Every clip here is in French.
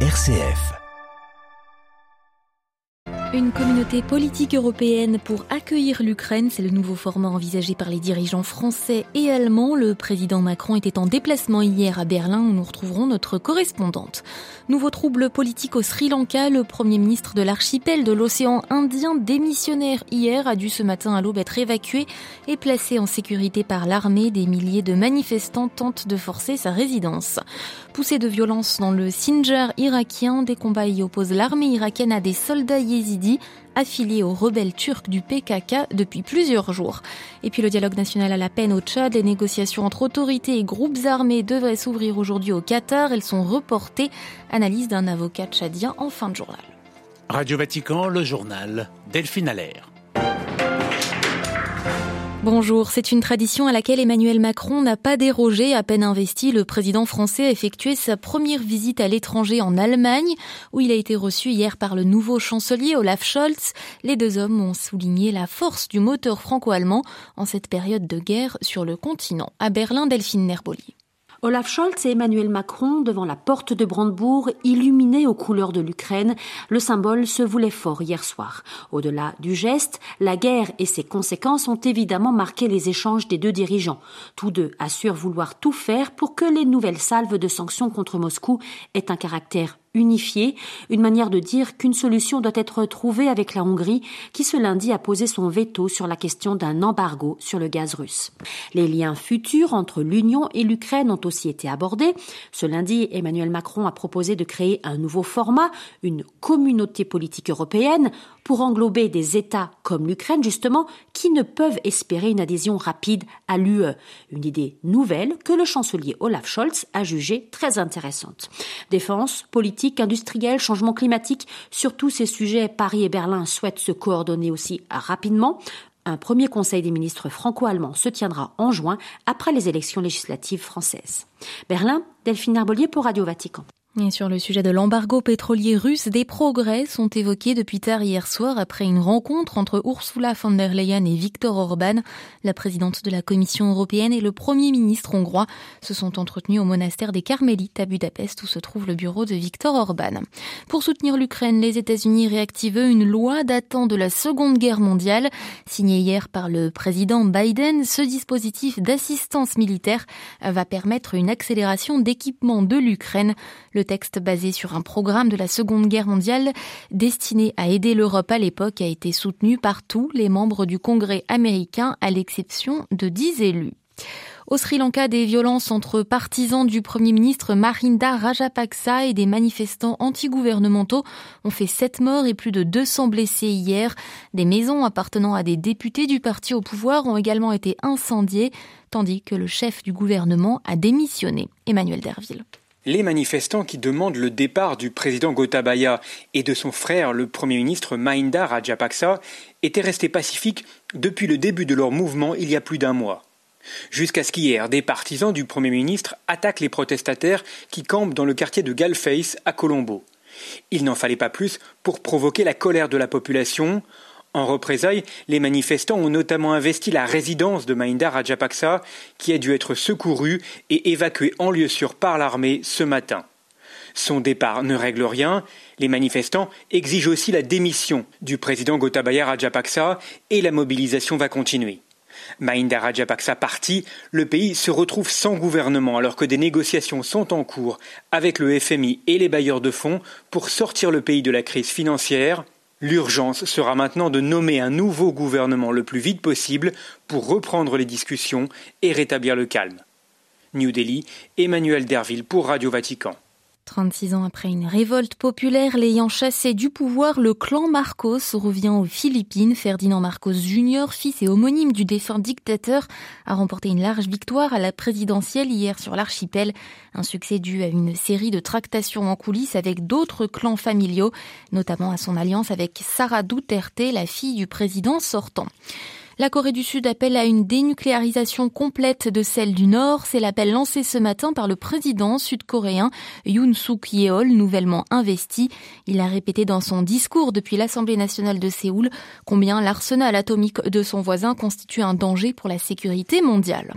RCF. Une communauté politique européenne pour accueillir l'Ukraine, c'est le nouveau format envisagé par les dirigeants français et allemands. Le président Macron était en déplacement hier à Berlin où nous retrouverons notre correspondante. Nouveau trouble politique au Sri Lanka, le premier ministre de l'archipel de l'océan Indien démissionnaire hier a dû ce matin à l'aube être évacué et placé en sécurité par l'armée. Des milliers de manifestants tentent de forcer sa résidence. Poussée de violence dans le Sinjar irakien, des combats y opposent l'armée irakienne à des soldats yézidis affilié aux rebelles turcs du PKK depuis plusieurs jours. Et puis le dialogue national à la peine au Tchad, les négociations entre autorités et groupes armés devraient s'ouvrir aujourd'hui au Qatar. Elles sont reportées. Analyse d'un avocat tchadien en fin de journal. Radio Vatican, le journal Delphine Allaire. Bonjour, c'est une tradition à laquelle Emmanuel Macron n'a pas dérogé. À peine investi, le président français a effectué sa première visite à l'étranger en Allemagne, où il a été reçu hier par le nouveau chancelier Olaf Scholz. Les deux hommes ont souligné la force du moteur franco-allemand en cette période de guerre sur le continent. À Berlin, Delphine Nerboli. Olaf Scholz et Emmanuel Macron devant la porte de Brandebourg, illuminés aux couleurs de l'Ukraine, le symbole se voulait fort hier soir. Au-delà du geste, la guerre et ses conséquences ont évidemment marqué les échanges des deux dirigeants. Tous deux assurent vouloir tout faire pour que les nouvelles salves de sanctions contre Moscou aient un caractère unifié, une manière de dire qu'une solution doit être trouvée avec la Hongrie, qui ce lundi a posé son veto sur la question d'un embargo sur le gaz russe. Les liens futurs entre l'Union et l'Ukraine ont aussi été abordés. Ce lundi, Emmanuel Macron a proposé de créer un nouveau format, une communauté politique européenne, pour englober des États comme l'Ukraine, justement, qui ne peuvent espérer une adhésion rapide à l'UE. Une idée nouvelle que le chancelier Olaf Scholz a jugée très intéressante. Défense, politique, industriel, changement climatique. Sur tous ces sujets, Paris et Berlin souhaitent se coordonner aussi rapidement. Un premier conseil des ministres franco-allemands se tiendra en juin après les élections législatives françaises. Berlin, Delphine Arbolier pour Radio Vatican. Et sur le sujet de l'embargo pétrolier russe, des progrès sont évoqués depuis tard hier soir après une rencontre entre Ursula von der Leyen et Viktor Orban. La présidente de la Commission européenne et le premier ministre hongrois se sont entretenus au monastère des Carmélites à Budapest où se trouve le bureau de Viktor Orban. Pour soutenir l'Ukraine, les États-Unis réactivent une loi datant de la Seconde Guerre mondiale. Signée hier par le président Biden, ce dispositif d'assistance militaire va permettre une accélération d'équipement de l'Ukraine. Texte basé sur un programme de la Seconde Guerre mondiale destiné à aider l'Europe à l'époque a été soutenu par tous les membres du Congrès américain à l'exception de dix élus. Au Sri Lanka, des violences entre partisans du Premier ministre Mahinda Rajapaksa et des manifestants antigouvernementaux ont fait sept morts et plus de 200 blessés hier. Des maisons appartenant à des députés du parti au pouvoir ont également été incendiées, tandis que le chef du gouvernement a démissionné. Emmanuel Derville. Les manifestants qui demandent le départ du président Gotabaya et de son frère, le Premier ministre Mahinda Rajapaksa, étaient restés pacifiques depuis le début de leur mouvement il y a plus d'un mois. Jusqu'à ce qu'hier, des partisans du Premier ministre attaquent les protestataires qui campent dans le quartier de Galface à Colombo. Il n'en fallait pas plus pour provoquer la colère de la population, en représailles, les manifestants ont notamment investi la résidence de Mahinda Rajapaksa, qui a dû être secouru et évacué en lieu sûr par l'armée ce matin. Son départ ne règle rien. Les manifestants exigent aussi la démission du président Gotabaya Rajapaksa et la mobilisation va continuer. Mahinda Rajapaksa parti, le pays se retrouve sans gouvernement alors que des négociations sont en cours avec le FMI et les bailleurs de fonds pour sortir le pays de la crise financière L'urgence sera maintenant de nommer un nouveau gouvernement le plus vite possible pour reprendre les discussions et rétablir le calme. New Delhi, Emmanuel Derville pour Radio Vatican. 36 ans après une révolte populaire l'ayant chassé du pouvoir, le clan Marcos revient aux Philippines. Ferdinand Marcos Jr., fils et homonyme du défunt dictateur, a remporté une large victoire à la présidentielle hier sur l'archipel. Un succès dû à une série de tractations en coulisses avec d'autres clans familiaux, notamment à son alliance avec Sarah Duterte, la fille du président sortant. La Corée du Sud appelle à une dénucléarisation complète de celle du Nord. C'est l'appel lancé ce matin par le président sud-coréen Yoon Suk Yeol, nouvellement investi. Il a répété dans son discours depuis l'Assemblée nationale de Séoul combien l'arsenal atomique de son voisin constitue un danger pour la sécurité mondiale.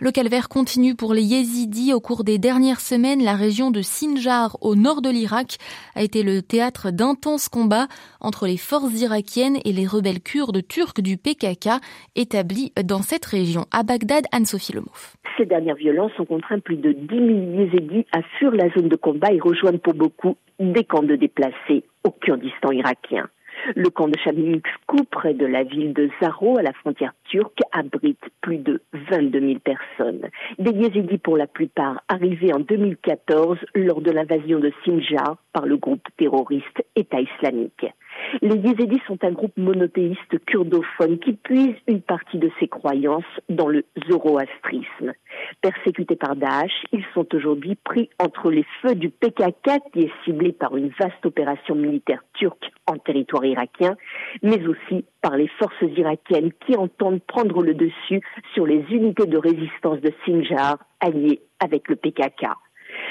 Le calvaire continue pour les yézidis. Au cours des dernières semaines, la région de Sinjar, au nord de l'Irak, a été le théâtre d'intenses combats entre les forces irakiennes et les rebelles kurdes turcs du PKK dans cette région. À Bagdad, Anne-Sophie Lemouf. Ces dernières violences ont contraint plus de 10 000 yézidis à fuir la zone de combat et rejoindre pour beaucoup des camps de déplacés au Kurdistan irakien. Le camp de Shamilkskou, près de la ville de Zaro, à la frontière turque, abrite plus de 22 000 personnes. Des yézidis pour la plupart arrivés en 2014 lors de l'invasion de Sinjar par le groupe terroriste État islamique. Les Yézidis sont un groupe monothéiste kurdophone qui puise une partie de ses croyances dans le zoroastrisme. Persécutés par Daesh, ils sont aujourd'hui pris entre les feux du PKK qui est ciblé par une vaste opération militaire turque en territoire irakien, mais aussi par les forces irakiennes qui entendent prendre le dessus sur les unités de résistance de Sinjar alliées avec le PKK.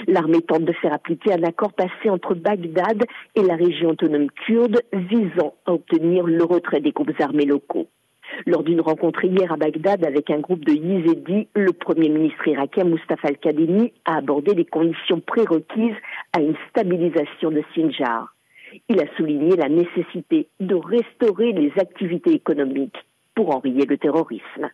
L'armée tente de faire appliquer un accord passé entre Bagdad et la région autonome kurde visant à obtenir le retrait des groupes armés locaux. Lors d'une rencontre hier à Bagdad avec un groupe de Yézidis, le premier ministre irakien Mustafa al-Kadhimi a abordé les conditions prérequises à une stabilisation de Sinjar. Il a souligné la nécessité de restaurer les activités économiques pour enrayer le terrorisme.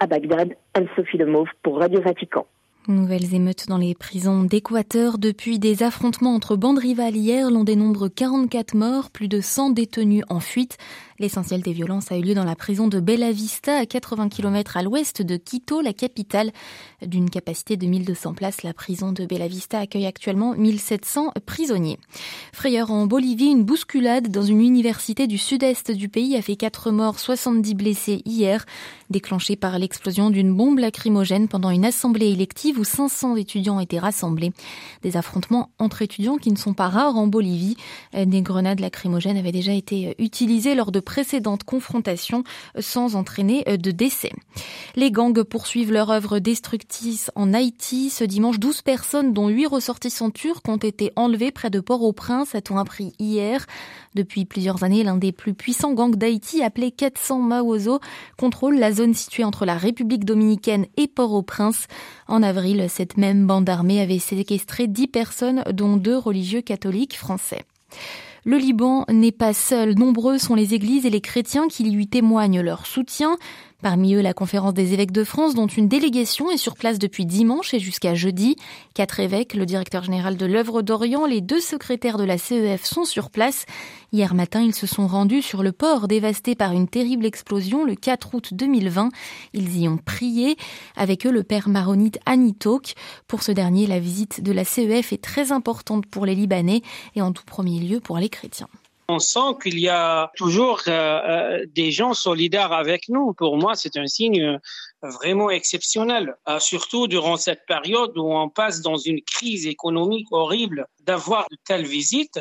À Bagdad, Anne-Sophie Lemauve pour Radio Vatican. Nouvelles émeutes dans les prisons d'Équateur depuis des affrontements entre bandes rivales hier l'on dénombre 44 morts, plus de 100 détenus en fuite. L'essentiel des violences a eu lieu dans la prison de Bella Vista, à 80 km à l'ouest de Quito, la capitale. D'une capacité de 1200 places, la prison de Bella Vista accueille actuellement 1700 prisonniers. Frayeur en Bolivie, une bousculade dans une université du sud-est du pays a fait 4 morts, 70 blessés hier, déclenchée par l'explosion d'une bombe lacrymogène pendant une assemblée élective où 500 étudiants étaient rassemblés. Des affrontements entre étudiants qui ne sont pas rares en Bolivie. Des grenades lacrymogènes avaient déjà été utilisées lors de précédentes confrontations sans entraîner de décès. Les gangs poursuivent leur œuvre destructrice en Haïti. Ce dimanche, 12 personnes, dont 8 ressortissants turcs, ont été enlevées près de Port-au-Prince, a-t-on appris hier. Depuis plusieurs années, l'un des plus puissants gangs d'Haïti, appelé 400 Maozo, contrôle la zone située entre la République dominicaine et Port-au-Prince. En avril, cette même bande armée avait séquestré 10 personnes, dont deux religieux catholiques français. Le Liban n'est pas seul. Nombreux sont les églises et les chrétiens qui lui témoignent leur soutien. Parmi eux, la conférence des évêques de France, dont une délégation est sur place depuis dimanche et jusqu'à jeudi. Quatre évêques, le directeur général de l'œuvre d'Orient, les deux secrétaires de la CEF sont sur place. Hier matin, ils se sont rendus sur le port dévasté par une terrible explosion le 4 août 2020. Ils y ont prié. Avec eux, le père maronite Anitok. Pour ce dernier, la visite de la CEF est très importante pour les Libanais et en tout premier lieu pour les chrétiens. On sent qu'il y a toujours euh, euh, des gens solidaires avec nous. Pour moi, c'est un signe euh, vraiment exceptionnel, surtout durant cette période où on passe dans une crise économique horrible. D'avoir de telles visites,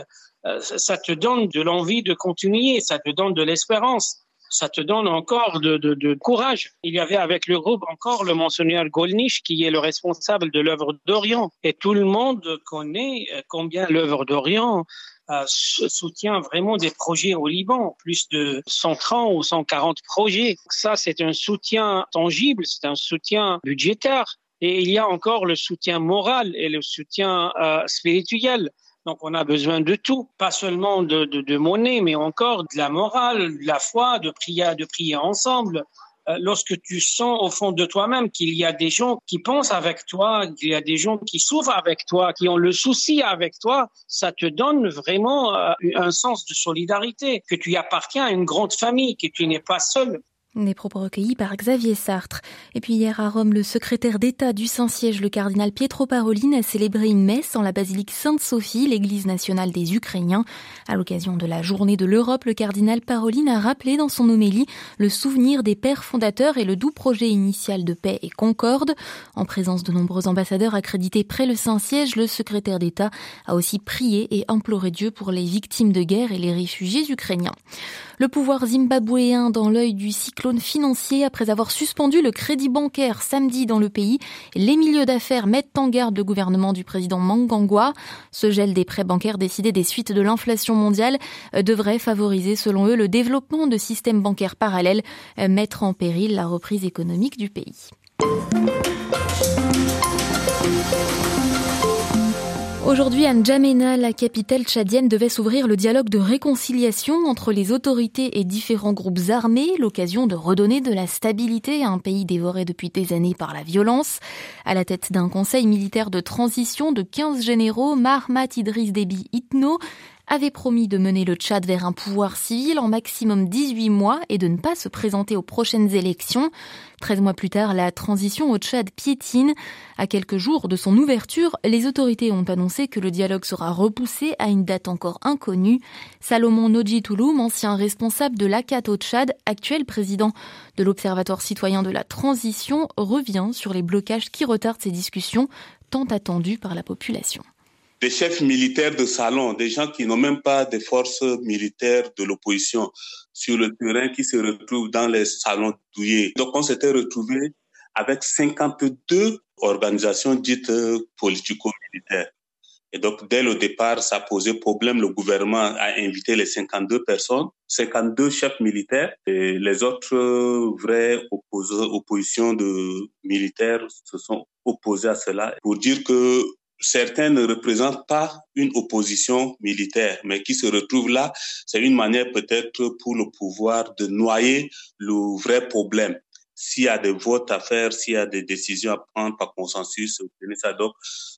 ça te donne de l'envie de continuer, ça te donne de l'espérance ça te donne encore de, de, de, courage. Il y avait avec le groupe encore le monseigneur Golnisch qui est le responsable de l'œuvre d'Orient. Et tout le monde connaît combien l'œuvre d'Orient euh, soutient vraiment des projets au Liban, plus de 130 ou 140 projets. Ça, c'est un soutien tangible, c'est un soutien budgétaire. Et il y a encore le soutien moral et le soutien euh, spirituel. Donc on a besoin de tout, pas seulement de, de, de, monnaie, mais encore de la morale, de la foi, de prier, de prier ensemble, euh, lorsque tu sens au fond de toi-même qu'il y a des gens qui pensent avec toi, qu'il y a des gens qui souffrent avec toi, qui ont le souci avec toi, ça te donne vraiment euh, un sens de solidarité, que tu appartiens à une grande famille, que tu n'es pas seul. Des propos recueillis par Xavier Sartre. Et puis hier à Rome, le secrétaire d'État du Saint-Siège, le cardinal Pietro Parolin, a célébré une messe en la basilique Sainte-Sophie, l'église nationale des Ukrainiens. À l'occasion de la journée de l'Europe, le cardinal Parolin a rappelé dans son homélie le souvenir des pères fondateurs et le doux projet initial de paix et concorde. En présence de nombreux ambassadeurs accrédités près le Saint-Siège, le secrétaire d'État a aussi prié et imploré Dieu pour les victimes de guerre et les réfugiés ukrainiens. Le pouvoir zimbabwéen dans l'œil du cyclone financier après avoir suspendu le crédit bancaire samedi dans le pays. Les milieux d'affaires mettent en garde le gouvernement du président Mangangwa. Ce gel des prêts bancaires décidé des suites de l'inflation mondiale euh, devrait favoriser, selon eux, le développement de systèmes bancaires parallèles, euh, mettre en péril la reprise économique du pays. Aujourd'hui, à N'Djamena, la capitale tchadienne devait s'ouvrir le dialogue de réconciliation entre les autorités et différents groupes armés, l'occasion de redonner de la stabilité à un pays dévoré depuis des années par la violence. À la tête d'un conseil militaire de transition de 15 généraux, Mahamat Idriss Déby Itno avait promis de mener le Tchad vers un pouvoir civil en maximum 18 mois et de ne pas se présenter aux prochaines élections. 13 mois plus tard, la transition au Tchad piétine. À quelques jours de son ouverture, les autorités ont annoncé que le dialogue sera repoussé à une date encore inconnue. Salomon Noji Touloum, ancien responsable de l'ACAT au Tchad, actuel président de l'Observatoire citoyen de la transition, revient sur les blocages qui retardent ces discussions tant attendues par la population des chefs militaires de salon, des gens qui n'ont même pas des forces militaires de l'opposition sur le terrain qui se retrouvent dans les salons douillés. Donc on s'était retrouvé avec 52 organisations dites politico-militaires. Et donc, dès le départ, ça posait problème. Le gouvernement a invité les 52 personnes, 52 chefs militaires et les autres vraies oppositions de militaires se sont opposés à cela pour dire que certains ne représentent pas une opposition militaire, mais qui se retrouvent là, c'est une manière peut-être pour le pouvoir de noyer le vrai problème. S'il y a des votes à faire, s'il y a des décisions à prendre par consensus, ça. Donc,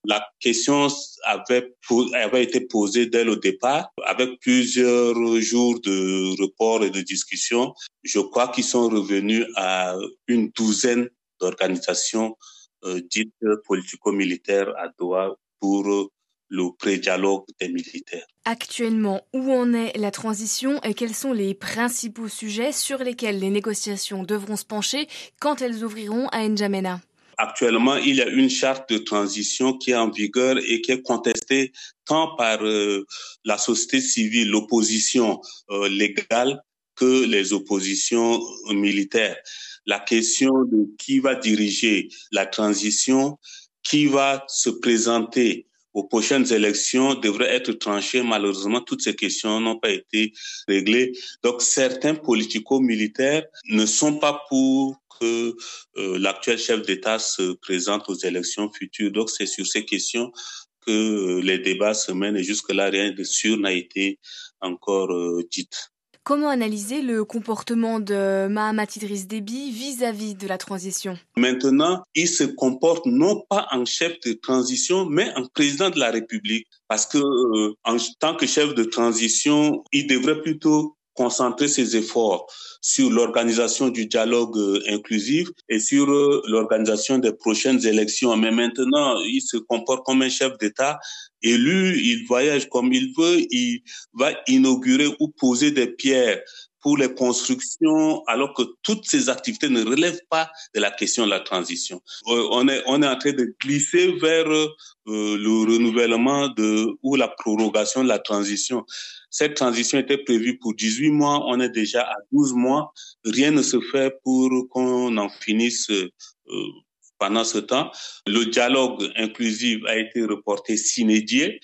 la question avait, avait été posée dès le départ, avec plusieurs jours de report et de discussion. Je crois qu'ils sont revenus à une douzaine d'organisations dite politico-militaire à Doha pour euh, le pré-dialogue des militaires. Actuellement, où en est la transition et quels sont les principaux sujets sur lesquels les négociations devront se pencher quand elles ouvriront à N'Djamena? Actuellement, il y a une charte de transition qui est en vigueur et qui est contestée tant par euh, la société civile, l'opposition légale, que les oppositions militaires la question de qui va diriger la transition, qui va se présenter aux prochaines élections devrait être tranchée. Malheureusement, toutes ces questions n'ont pas été réglées. Donc, certains politico-militaires ne sont pas pour que euh, l'actuel chef d'État se présente aux élections futures. Donc, c'est sur ces questions que euh, les débats se mènent et jusque-là, rien de sûr n'a été encore euh, dit. Comment analyser le comportement de Mahamat Idriss Déby vis-à-vis de la transition? Maintenant, il se comporte non pas en chef de transition, mais en président de la République. Parce que euh, en tant que chef de transition, il devrait plutôt concentrer ses efforts sur l'organisation du dialogue euh, inclusif et sur euh, l'organisation des prochaines élections. Mais maintenant, il se comporte comme un chef d'État élu, il voyage comme il veut, il va inaugurer ou poser des pierres pour les constructions, alors que toutes ces activités ne relèvent pas de la question de la transition. Euh, on est, on est en train de glisser vers le renouvellement de, ou la prorogation de la transition. Cette transition était prévue pour 18 mois, on est déjà à 12 mois. Rien ne se fait pour qu'on en finisse euh, pendant ce temps. Le dialogue inclusif a été reporté s'inédié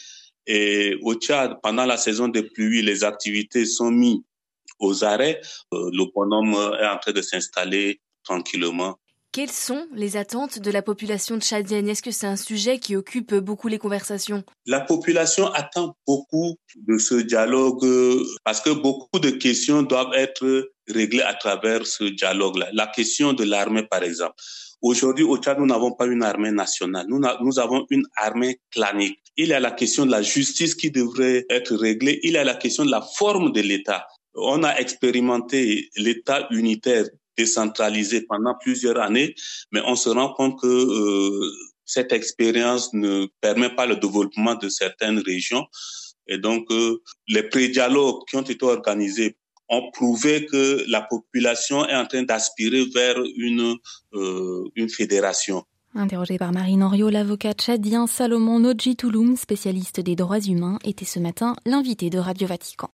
et au Tchad, pendant la saison des pluies, les activités sont mises aux arrêts. Euh, le bonhomme est en train de s'installer tranquillement quelles sont les attentes de la population tchadienne? Est-ce que c'est un sujet qui occupe beaucoup les conversations? La population attend beaucoup de ce dialogue parce que beaucoup de questions doivent être réglées à travers ce dialogue-là. La question de l'armée, par exemple. Aujourd'hui, au Tchad, nous n'avons pas une armée nationale. Nous, nous avons une armée clanique. Il y a la question de la justice qui devrait être réglée. Il y a la question de la forme de l'État. On a expérimenté l'État unitaire décentralisé pendant plusieurs années, mais on se rend compte que euh, cette expérience ne permet pas le développement de certaines régions. Et donc, euh, les pré-dialogues qui ont été organisés ont prouvé que la population est en train d'aspirer vers une, euh, une fédération. Interrogé par Marine Henriot, l'avocat tchadien Salomon Nodji Touloum, spécialiste des droits humains, était ce matin l'invité de Radio Vatican.